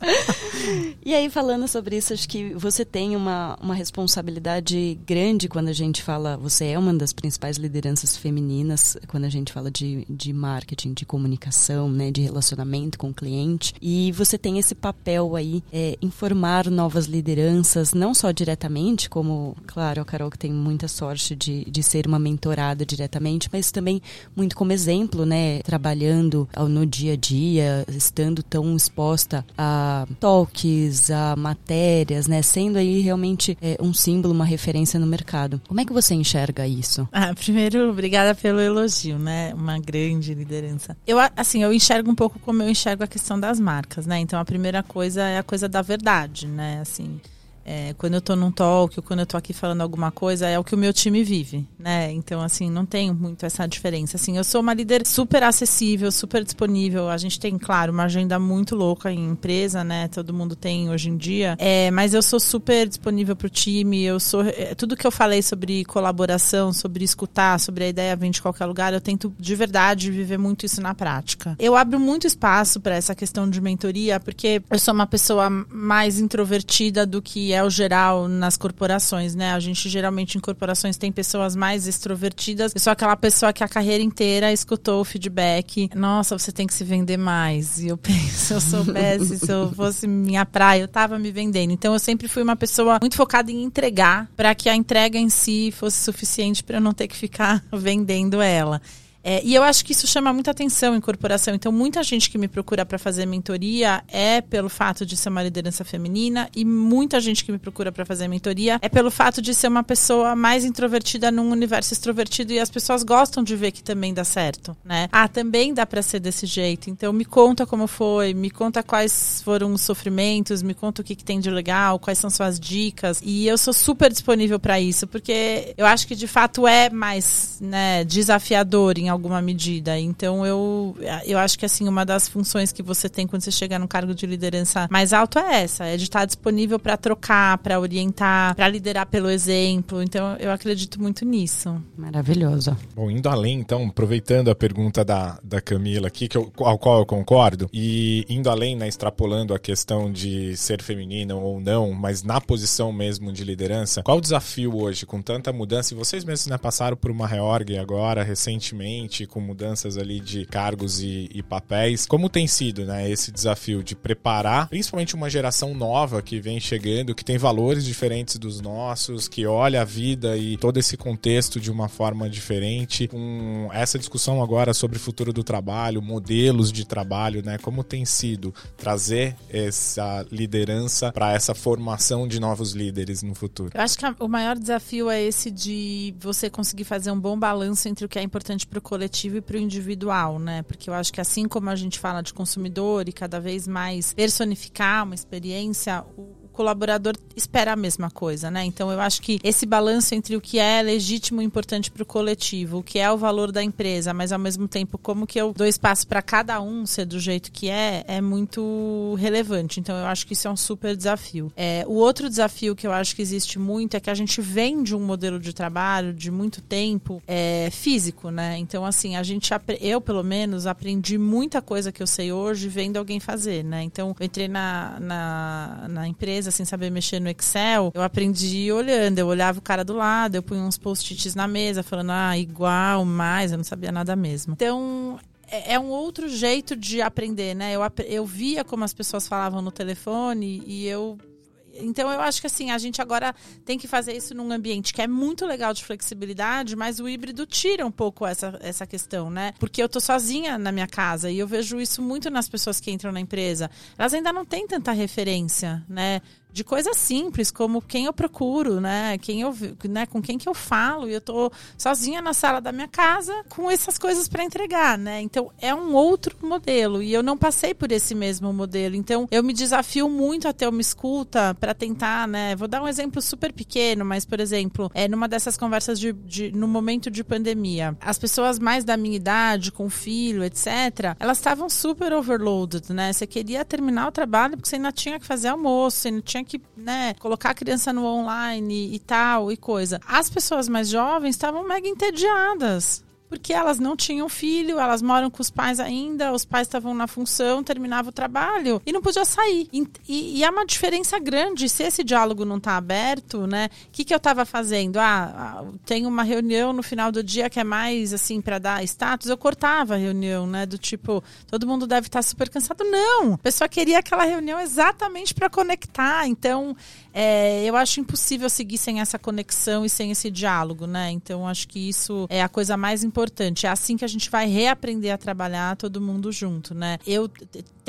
e aí, falando sobre isso, acho que você tem uma, uma responsabilidade grande quando a gente fala. Você é uma das principais lideranças femininas quando a gente fala de, de marketing, de comunicação, né, de relacionamento com o cliente. E você tem esse papel aí, é, informar novas lideranças, não só diretamente, como, claro, a Carol que tem muita sorte de, de ser uma mentorada diretamente, mas também muito como exemplo, né, trabalhando no dia a dia, estando tão exposta a talks, a matérias, né? Sendo aí realmente é, um símbolo, uma referência no mercado. Como é que você enxerga isso? Ah, primeiro, obrigada pelo elogio, né? Uma grande liderança. Eu, assim, eu enxergo um pouco como eu enxergo a questão das marcas, né? Então, a primeira coisa é a coisa da verdade, né? Assim, é, quando eu estou num talk ou quando eu estou aqui falando alguma coisa, é o que o meu time vive, né? Então, assim, não tem muito essa diferença. Assim, eu sou uma líder super acessível, super disponível. A gente tem, claro, uma agenda muito louca em empresa, né? Todo mundo tem hoje em dia. É, mas eu sou super disponível para o time. Eu sou. É, tudo que eu falei sobre colaboração, sobre escutar, sobre a ideia vir de qualquer lugar, eu tento de verdade viver muito isso na prática. Eu abro muito espaço para essa questão de mentoria, porque eu sou uma pessoa mais introvertida do que é o geral nas corporações, né? A gente geralmente em corporações tem pessoas mais extrovertidas. Sou aquela pessoa que a carreira inteira escutou o feedback. Nossa, você tem que se vender mais. E eu penso, se eu soubesse, se eu fosse minha praia, eu tava me vendendo. Então eu sempre fui uma pessoa muito focada em entregar para que a entrega em si fosse suficiente para eu não ter que ficar vendendo ela. É, e eu acho que isso chama muita atenção em corporação. Então, muita gente que me procura para fazer mentoria é pelo fato de ser uma liderança feminina, e muita gente que me procura para fazer mentoria é pelo fato de ser uma pessoa mais introvertida num universo extrovertido e as pessoas gostam de ver que também dá certo, né? Ah, também dá para ser desse jeito. Então, me conta como foi, me conta quais foram os sofrimentos, me conta o que, que tem de legal, quais são suas dicas. E eu sou super disponível para isso, porque eu acho que de fato é mais né, desafiador em alguma medida. Então eu, eu acho que assim, uma das funções que você tem quando você chegar no cargo de liderança mais alto é essa, é de estar disponível para trocar, para orientar, para liderar pelo exemplo. Então eu acredito muito nisso. Maravilhoso. Bom, indo além, então, aproveitando a pergunta da, da Camila aqui, que eu, ao qual eu concordo, e indo além, né, extrapolando a questão de ser feminina ou não, mas na posição mesmo de liderança, qual o desafio hoje com tanta mudança? E vocês mesmos né, passaram por uma reorg agora, recentemente, com mudanças ali de cargos e, e papéis. Como tem sido, né, esse desafio de preparar, principalmente uma geração nova que vem chegando, que tem valores diferentes dos nossos, que olha a vida e todo esse contexto de uma forma diferente, com essa discussão agora sobre o futuro do trabalho, modelos de trabalho, né? Como tem sido trazer essa liderança para essa formação de novos líderes no futuro? Eu acho que o maior desafio é esse de você conseguir fazer um bom balanço entre o que é importante para o coletivo e para o individual, né? Porque eu acho que assim como a gente fala de consumidor e cada vez mais personificar uma experiência, o colaborador espera a mesma coisa, né? Então eu acho que esse balanço entre o que é legítimo e importante para o coletivo, o que é o valor da empresa, mas ao mesmo tempo como que eu dou espaço para cada um ser do jeito que é, é muito relevante. Então eu acho que isso é um super desafio. É, o outro desafio que eu acho que existe muito é que a gente vem de um modelo de trabalho de muito tempo é, físico, né? Então assim a gente eu pelo menos aprendi muita coisa que eu sei hoje vendo alguém fazer, né? Então eu entrei na, na, na empresa sem saber mexer no Excel, eu aprendi olhando. Eu olhava o cara do lado, eu punha uns post-its na mesa, falando, ah, igual, mais, eu não sabia nada mesmo. Então, é, é um outro jeito de aprender, né? Eu, eu via como as pessoas falavam no telefone e eu então eu acho que assim, a gente agora tem que fazer isso num ambiente que é muito legal de flexibilidade, mas o híbrido tira um pouco essa, essa questão, né? Porque eu tô sozinha na minha casa e eu vejo isso muito nas pessoas que entram na empresa. Elas ainda não têm tanta referência, né? De coisas simples, como quem eu procuro, né? Quem eu, né? Com quem que eu falo. E eu tô sozinha na sala da minha casa com essas coisas para entregar, né? Então é um outro modelo e eu não passei por esse mesmo modelo. Então eu me desafio muito a ter uma escuta para tentar, né? Vou dar um exemplo super pequeno, mas por exemplo, é numa dessas conversas de, de no momento de pandemia, as pessoas mais da minha idade, com filho, etc, elas estavam super overloaded, né? Você queria terminar o trabalho porque você ainda tinha que fazer almoço, você ainda tinha tinha que, né, colocar a criança no online e tal e coisa. As pessoas mais jovens estavam mega entediadas porque elas não tinham filho, elas moram com os pais ainda, os pais estavam na função, terminava o trabalho e não podia sair. E, e, e é uma diferença grande se esse diálogo não está aberto, né? O que, que eu estava fazendo? Ah, ah, tem uma reunião no final do dia que é mais assim para dar status. Eu cortava a reunião, né? Do tipo, todo mundo deve estar tá super cansado. Não! A pessoa queria aquela reunião exatamente para conectar. Então, é, eu acho impossível seguir sem essa conexão e sem esse diálogo, né? Então, acho que isso é a coisa mais importante. É assim que a gente vai reaprender a trabalhar todo mundo junto, né? Eu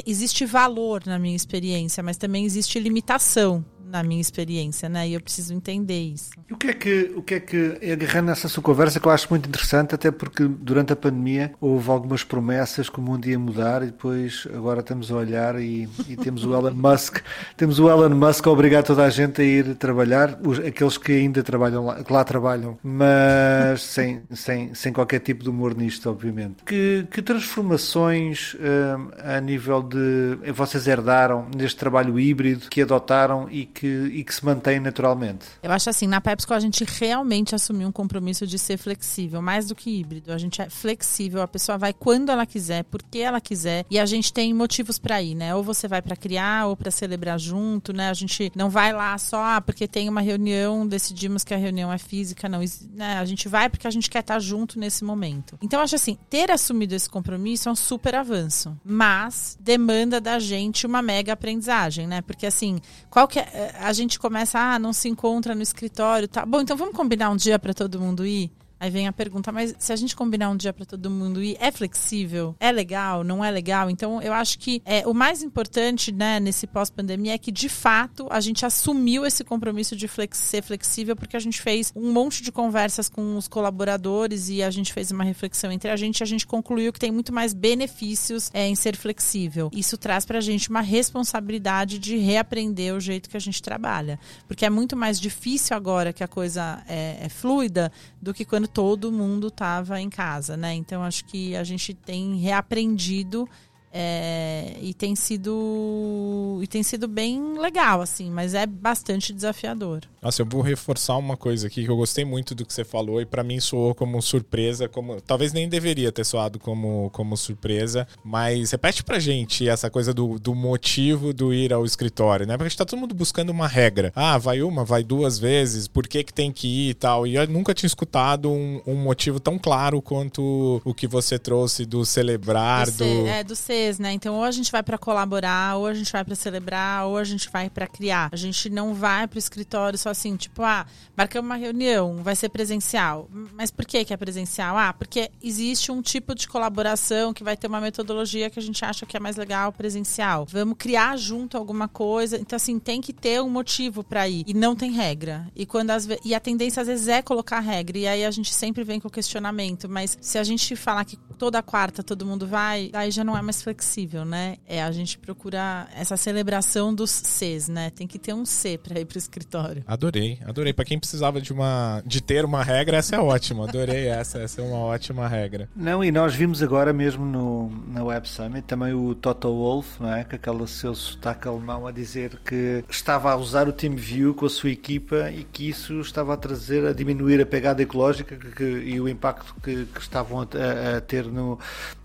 existe valor na minha experiência, mas também existe limitação na minha experiência, né? E eu preciso entender isso. E o que é que, o que é que, agarrando nessa sua conversa, que eu acho muito interessante, até porque durante a pandemia houve algumas promessas que o mundo ia mudar e depois agora estamos a olhar e, e temos o Elon Musk, temos o Elon Musk a obrigar toda a gente a ir trabalhar, os, aqueles que ainda trabalham lá, que lá trabalham, mas sem, sem, sem qualquer tipo de humor nisto, obviamente. Que, que transformações hum, a nível de vocês herdaram neste trabalho híbrido que adotaram e que que, e que se mantém naturalmente. Eu acho assim, na PepsiCo a gente realmente assumiu um compromisso de ser flexível, mais do que híbrido. A gente é flexível, a pessoa vai quando ela quiser, porque ela quiser, e a gente tem motivos para ir, né? Ou você vai para criar ou para celebrar junto, né? A gente não vai lá só ah, porque tem uma reunião, decidimos que a reunião é física, não, né? A gente vai porque a gente quer estar junto nesse momento. Então acho assim, ter assumido esse compromisso é um super avanço, mas demanda da gente uma mega aprendizagem, né? Porque assim, qual que é, a gente começa, ah, não se encontra no escritório, tá? Bom, então vamos combinar um dia para todo mundo ir? Aí vem a pergunta, mas se a gente combinar um dia para todo mundo ir, é flexível? É legal? Não é legal? Então, eu acho que é, o mais importante, né, nesse pós-pandemia é que, de fato, a gente assumiu esse compromisso de flex ser flexível, porque a gente fez um monte de conversas com os colaboradores e a gente fez uma reflexão entre a gente e a gente concluiu que tem muito mais benefícios é, em ser flexível. Isso traz para a gente uma responsabilidade de reaprender o jeito que a gente trabalha. Porque é muito mais difícil agora que a coisa é, é fluida do que quando todo mundo estava em casa, né? Então acho que a gente tem reaprendido É, e tem sido e tem sido bem legal assim, mas é bastante desafiador. Nossa, eu vou reforçar uma coisa aqui que eu gostei muito do que você falou e para mim soou como surpresa, como talvez nem deveria ter soado como, como surpresa, mas repete pra gente essa coisa do, do motivo do ir ao escritório, né? Porque a gente tá todo mundo buscando uma regra. Ah, vai uma, vai duas vezes, por que que tem que ir e tal. E eu nunca tinha escutado um, um motivo tão claro quanto o que você trouxe do celebrar, do... do... É, do CES, né? Então, ou a gente vai para colaborar, ou a gente vai para celebrar, ou a gente vai para criar. A gente não vai pro escritório só assim, tipo, ah, marcamos uma reunião, vai ser presencial. Mas por que que é presencial? Ah, porque existe um tipo de colaboração que vai ter uma metodologia que a gente acha que é mais legal presencial. Vamos criar junto alguma coisa. Então, assim, tem que ter um motivo para ir. E não tem regra. E quando as e a tendência às vezes é colocar regra. E aí a gente sempre vem com o questionamento. Mas se a gente falar que toda quarta todo mundo vai, aí já não é mais flexível, né? É a gente procura essa celebração dos Cs, né? Tem que ter um C para ir pro escritório. Adorei, adorei. Para quem precisava de uma de ter uma regra, essa é ótima. Adorei essa, essa é uma ótima regra. Não, e nós vimos agora mesmo no, na Web Summit também o Toto Wolff, não é? Com aquele seu sotaque alemão a dizer que estava a usar o TeamView com a sua equipa e que isso estava a trazer, a diminuir a pegada ecológica que, que, e o impacto que, que estavam a, a, ter no,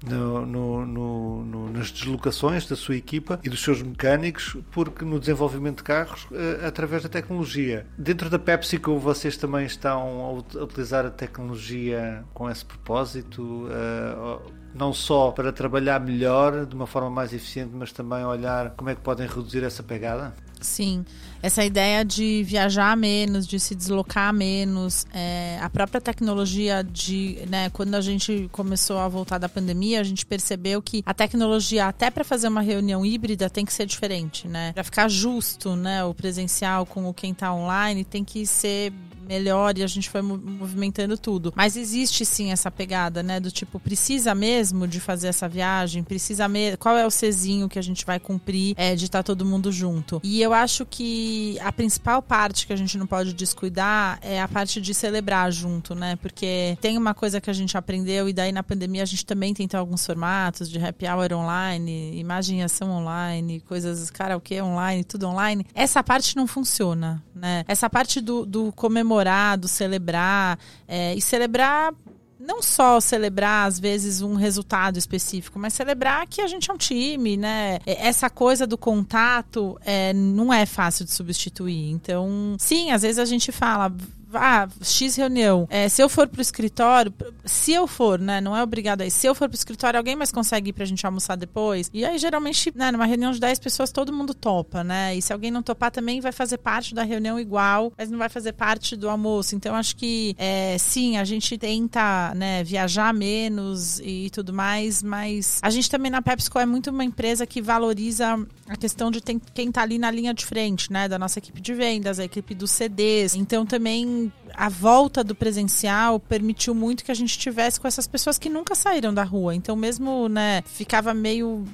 no, no, no, nas deslocações da sua equipa e dos seus mecânicos, porque no desenvolvimento de carros, uh, através da tecnologia. Dentro da PepsiCo, vocês também estão a utilizar a tecnologia com esse propósito? Uh, não só para trabalhar melhor, de uma forma mais eficiente, mas também olhar como é que podem reduzir essa pegada? Sim, essa ideia de viajar menos, de se deslocar menos, é, a própria tecnologia de, né, quando a gente começou a voltar da pandemia, a gente percebeu que a tecnologia até para fazer uma reunião híbrida tem que ser diferente, né? Para ficar justo, né, o presencial com o quem está online tem que ser melhor e a gente foi movimentando tudo. Mas existe sim essa pegada, né? Do tipo, precisa mesmo de fazer essa viagem? Precisa mesmo? Qual é o Czinho que a gente vai cumprir é, de estar tá todo mundo junto? E eu acho que a principal parte que a gente não pode descuidar é a parte de celebrar junto, né? Porque tem uma coisa que a gente aprendeu e daí na pandemia a gente também tentou alguns formatos de happy hour online, imaginação online, coisas, cara, o que online, tudo online. Essa parte não funciona, né? Essa parte do, do comemorar comemorar, do celebrar. É, e celebrar não só celebrar, às vezes, um resultado específico, mas celebrar que a gente é um time, né? Essa coisa do contato é, não é fácil de substituir. Então, sim, às vezes a gente fala ah, X reunião. É, se eu for pro escritório, se eu for, né? Não é obrigado aí. Se eu for pro escritório, alguém mais consegue ir pra gente almoçar depois? E aí, geralmente, né, numa reunião de 10 pessoas, todo mundo topa, né? E se alguém não topar, também vai fazer parte da reunião igual, mas não vai fazer parte do almoço. Então, acho que, é, sim, a gente tenta, né, viajar menos e tudo mais, mas a gente também na PepsiCo é muito uma empresa que valoriza a questão de quem tá ali na linha de frente, né? Da nossa equipe de vendas, a equipe dos CDs. Então, também a volta do presencial permitiu muito que a gente tivesse com essas pessoas que nunca saíram da rua. Então, mesmo, né, ficava meio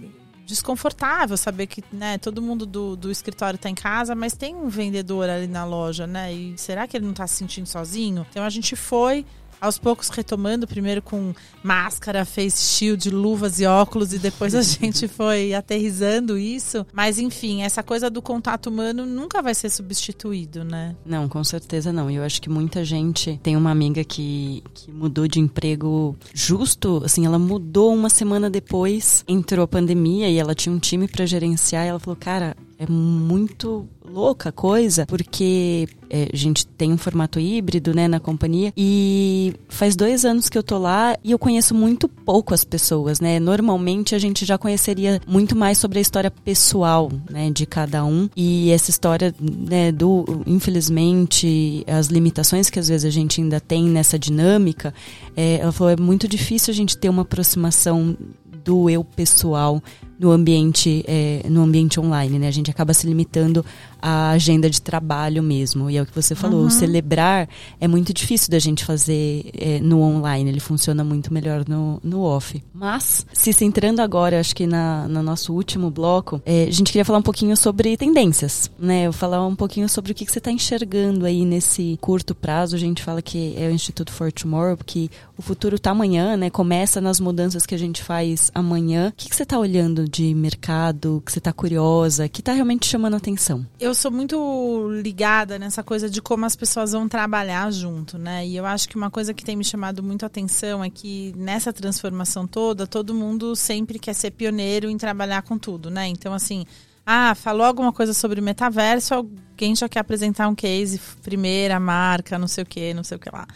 desconfortável saber que né, todo mundo do, do escritório está em casa, mas tem um vendedor ali na loja, né? E será que ele não está se sentindo sozinho? Então a gente foi aos poucos retomando, primeiro com máscara, face shield, luvas e óculos, e depois a gente foi aterrizando isso. Mas enfim, essa coisa do contato humano nunca vai ser substituído, né? Não, com certeza não. E eu acho que muita gente tem uma amiga que, que mudou de emprego justo, assim, ela mudou uma semana depois, entrou a pandemia e ela tinha um time para gerenciar, e ela falou, cara, é muito louca a coisa, porque é, a gente tem um formato híbrido, né, na companhia, e faz dois anos que eu tô lá e eu conheço muito pouco as pessoas, né? Normalmente a gente já conheceria muito mais sobre a história pessoal, né, de cada um, e essa história, né, do, infelizmente, as limitações que às vezes a gente ainda tem nessa dinâmica, é, ela falou, é muito difícil a gente ter uma aproximação do eu pessoal no ambiente, é, no ambiente online, né? A gente acaba se limitando à agenda de trabalho mesmo. E é o que você falou, uhum. celebrar é muito difícil da gente fazer é, no online, ele funciona muito melhor no, no off. Mas, se centrando agora, acho que na, no nosso último bloco, é, a gente queria falar um pouquinho sobre tendências, né? Eu falar um pouquinho sobre o que, que você está enxergando aí nesse curto prazo. A gente fala que é o Instituto for Tomorrow, porque o futuro está amanhã, né? Começa nas mudanças que a gente faz amanhã. O que, que você está olhando de mercado, que você está curiosa, que está realmente chamando atenção? Eu sou muito ligada nessa coisa de como as pessoas vão trabalhar junto, né? E eu acho que uma coisa que tem me chamado muito atenção é que nessa transformação toda, todo mundo sempre quer ser pioneiro em trabalhar com tudo, né? Então, assim, ah, falou alguma coisa sobre metaverso, alguém já quer apresentar um case, primeira marca, não sei o que, não sei o que lá.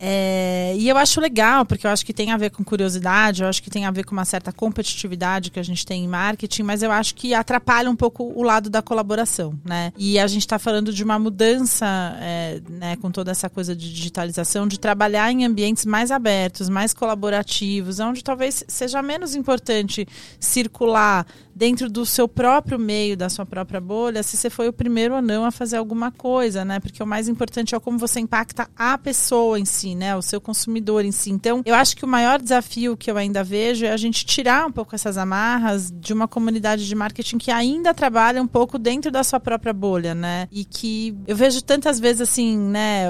É, e eu acho legal, porque eu acho que tem a ver com curiosidade, eu acho que tem a ver com uma certa competitividade que a gente tem em marketing, mas eu acho que atrapalha um pouco o lado da colaboração, né? E a gente está falando de uma mudança, é, né, com toda essa coisa de digitalização, de trabalhar em ambientes mais abertos, mais colaborativos, onde talvez seja menos importante circular dentro do seu próprio meio, da sua própria bolha, se você foi o primeiro ou não a fazer alguma coisa, né? Porque o mais importante é como você impacta a pessoa em si, né? O seu consumidor em si. Então, eu acho que o maior desafio que eu ainda vejo é a gente tirar um pouco essas amarras de uma comunidade de marketing que ainda trabalha um pouco dentro da sua própria bolha, né? E que eu vejo tantas vezes assim, né?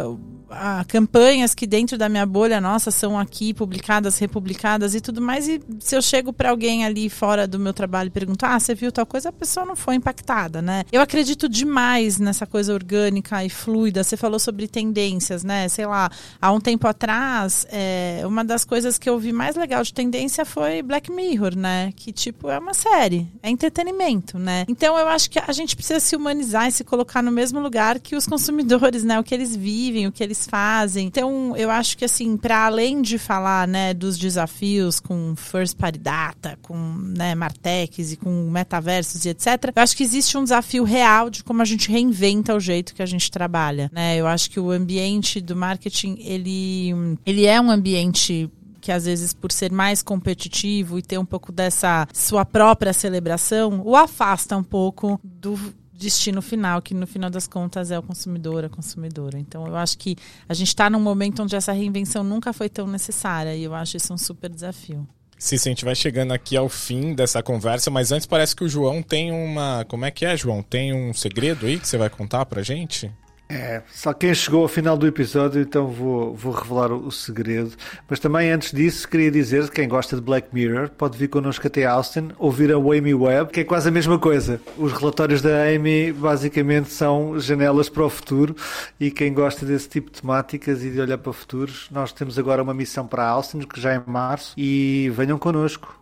A, campanhas que dentro da minha bolha, nossa, são aqui publicadas, republicadas e tudo mais. E se eu chego para alguém ali fora do meu trabalho e pergunto, ah, você viu tal coisa, a pessoa não foi impactada, né? Eu acredito demais nessa coisa orgânica e fluida. Você falou sobre tendências, né? Sei lá, há um tempo atrás, é, uma das coisas que eu vi mais legal de tendência foi Black Mirror, né? Que, tipo, é uma série, é entretenimento, né? Então eu acho que a gente precisa se humanizar e se colocar no mesmo lugar que os consumidores, né? O que eles vivem, o que eles eles fazem. Então, eu acho que assim, para além de falar, né, dos desafios com first party data, com, né, Martex e com metaversos e etc, eu acho que existe um desafio real de como a gente reinventa o jeito que a gente trabalha, né? Eu acho que o ambiente do marketing, ele ele é um ambiente que às vezes por ser mais competitivo e ter um pouco dessa sua própria celebração, o afasta um pouco do destino final, que no final das contas é o consumidor, a consumidora. Então eu acho que a gente está num momento onde essa reinvenção nunca foi tão necessária e eu acho isso um super desafio. Sim, a gente vai chegando aqui ao fim dessa conversa, mas antes parece que o João tem uma. Como é que é, João? Tem um segredo aí que você vai contar pra gente? É, só quem chegou ao final do episódio, então vou, vou revelar o, segredo. Mas também antes disso, queria dizer que quem gosta de Black Mirror pode vir connosco até Austin, ouvir a Amy Web, que é quase a mesma coisa. Os relatórios da Amy basicamente são janelas para o futuro e quem gosta desse tipo de temáticas e de olhar para futuros, nós temos agora uma missão para Austin, que já é em março, e venham connosco.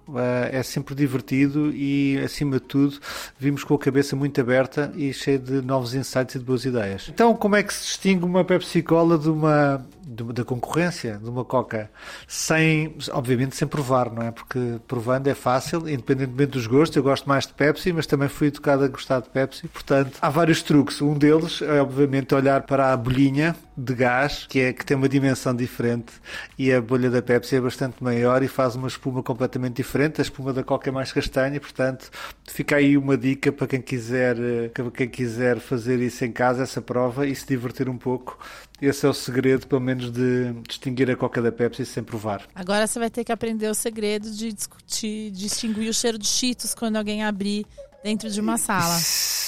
É, sempre divertido e, acima de tudo, vimos com a cabeça muito aberta e cheia de novos insights e de boas ideias. Então, como é que se distingue uma Pepsi Cola de uma da concorrência de uma Coca sem, obviamente, sem provar, não é? Porque provando é fácil, independentemente dos gostos. Eu gosto mais de Pepsi, mas também fui educado a gostar de Pepsi. Portanto, há vários truques. Um deles é, obviamente, olhar para a bolhinha de gás, que, é, que tem uma dimensão diferente, e a bolha da Pepsi é bastante maior e faz uma espuma completamente diferente. A espuma da Coca é mais castanha, portanto, fica aí uma dica para quem quiser, eh, quem quiser fazer isso em casa, essa prova, e se divertir um pouco esse é o segredo, pelo menos, de distinguir a Coca da Pepsi sem provar. Agora você vai ter que aprender o segredo de discutir, distinguir o cheiro de Cheetos quando alguém abrir dentro de uma sala.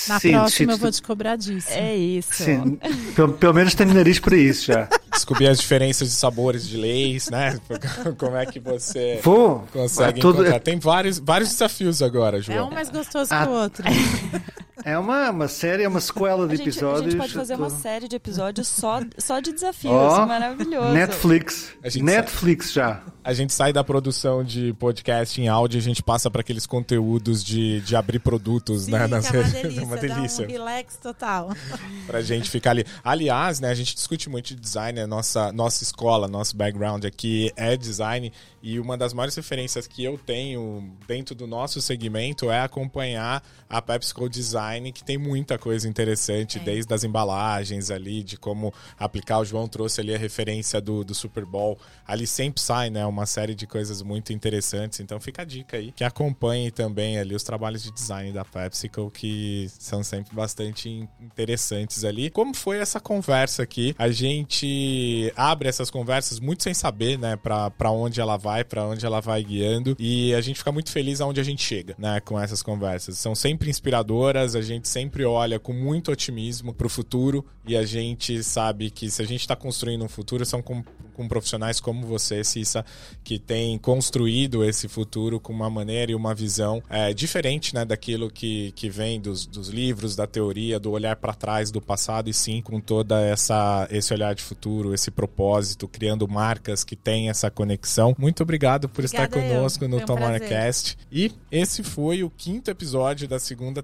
Na Sim, próxima eu vou te cobrar disso. É isso. Sim, pelo, pelo menos tenho nariz para isso já. Descobrir as diferenças de sabores de leis, né? Como é que você Vou. consegue é tudo... encontrar. Tem vários, vários desafios agora, João. É um mais gostoso ah. que o outro. É uma, uma série, é uma sequela de a gente, episódios. A gente pode fazer uma série de episódios só, só de desafios. Oh, maravilhoso. Netflix. Netflix sai, já. A gente sai da produção de podcast em áudio e a gente passa para aqueles conteúdos de, de abrir produtos, Sim, né? Nas é uma delícia, uma delícia. Dá um relax total. pra gente ficar ali. Aliás, né, a gente discute muito de design, a nossa, nossa escola, nosso background aqui é design. E uma das maiores referências que eu tenho dentro do nosso segmento é acompanhar a PepsiCo Design design que tem muita coisa interessante, é. desde as embalagens ali, de como aplicar. O João trouxe ali a referência do, do Super Bowl. Ali sempre sai, né? Uma série de coisas muito interessantes. Então fica a dica aí. Que acompanhe também ali os trabalhos de design da PepsiCo, que são sempre bastante interessantes ali. Como foi essa conversa aqui? A gente abre essas conversas muito sem saber, né? Pra, pra onde ela vai, para onde ela vai guiando. E a gente fica muito feliz aonde a gente chega, né? Com essas conversas. São sempre inspiradoras, a gente sempre olha com muito otimismo pro futuro e a gente sabe que se a gente está construindo um futuro, são com, com profissionais como você, Cissa, que tem construído esse futuro com uma maneira e uma visão é, diferente, né? Daquilo que, que vem dos, dos livros, da teoria, do olhar para trás do passado e sim com toda essa esse olhar de futuro, esse propósito, criando marcas que têm essa conexão. Muito obrigado por Obrigada estar conosco eu. no um Tomarcast. E esse foi o quinto episódio da segunda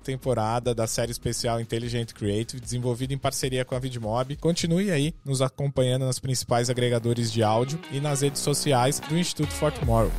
temporada da série especial Intelligent Creative, desenvolvida em parceria com a Vidmob. Continue aí nos acompanhando nos principais agregadores de áudio e nas redes sociais do Instituto For Tomorrow.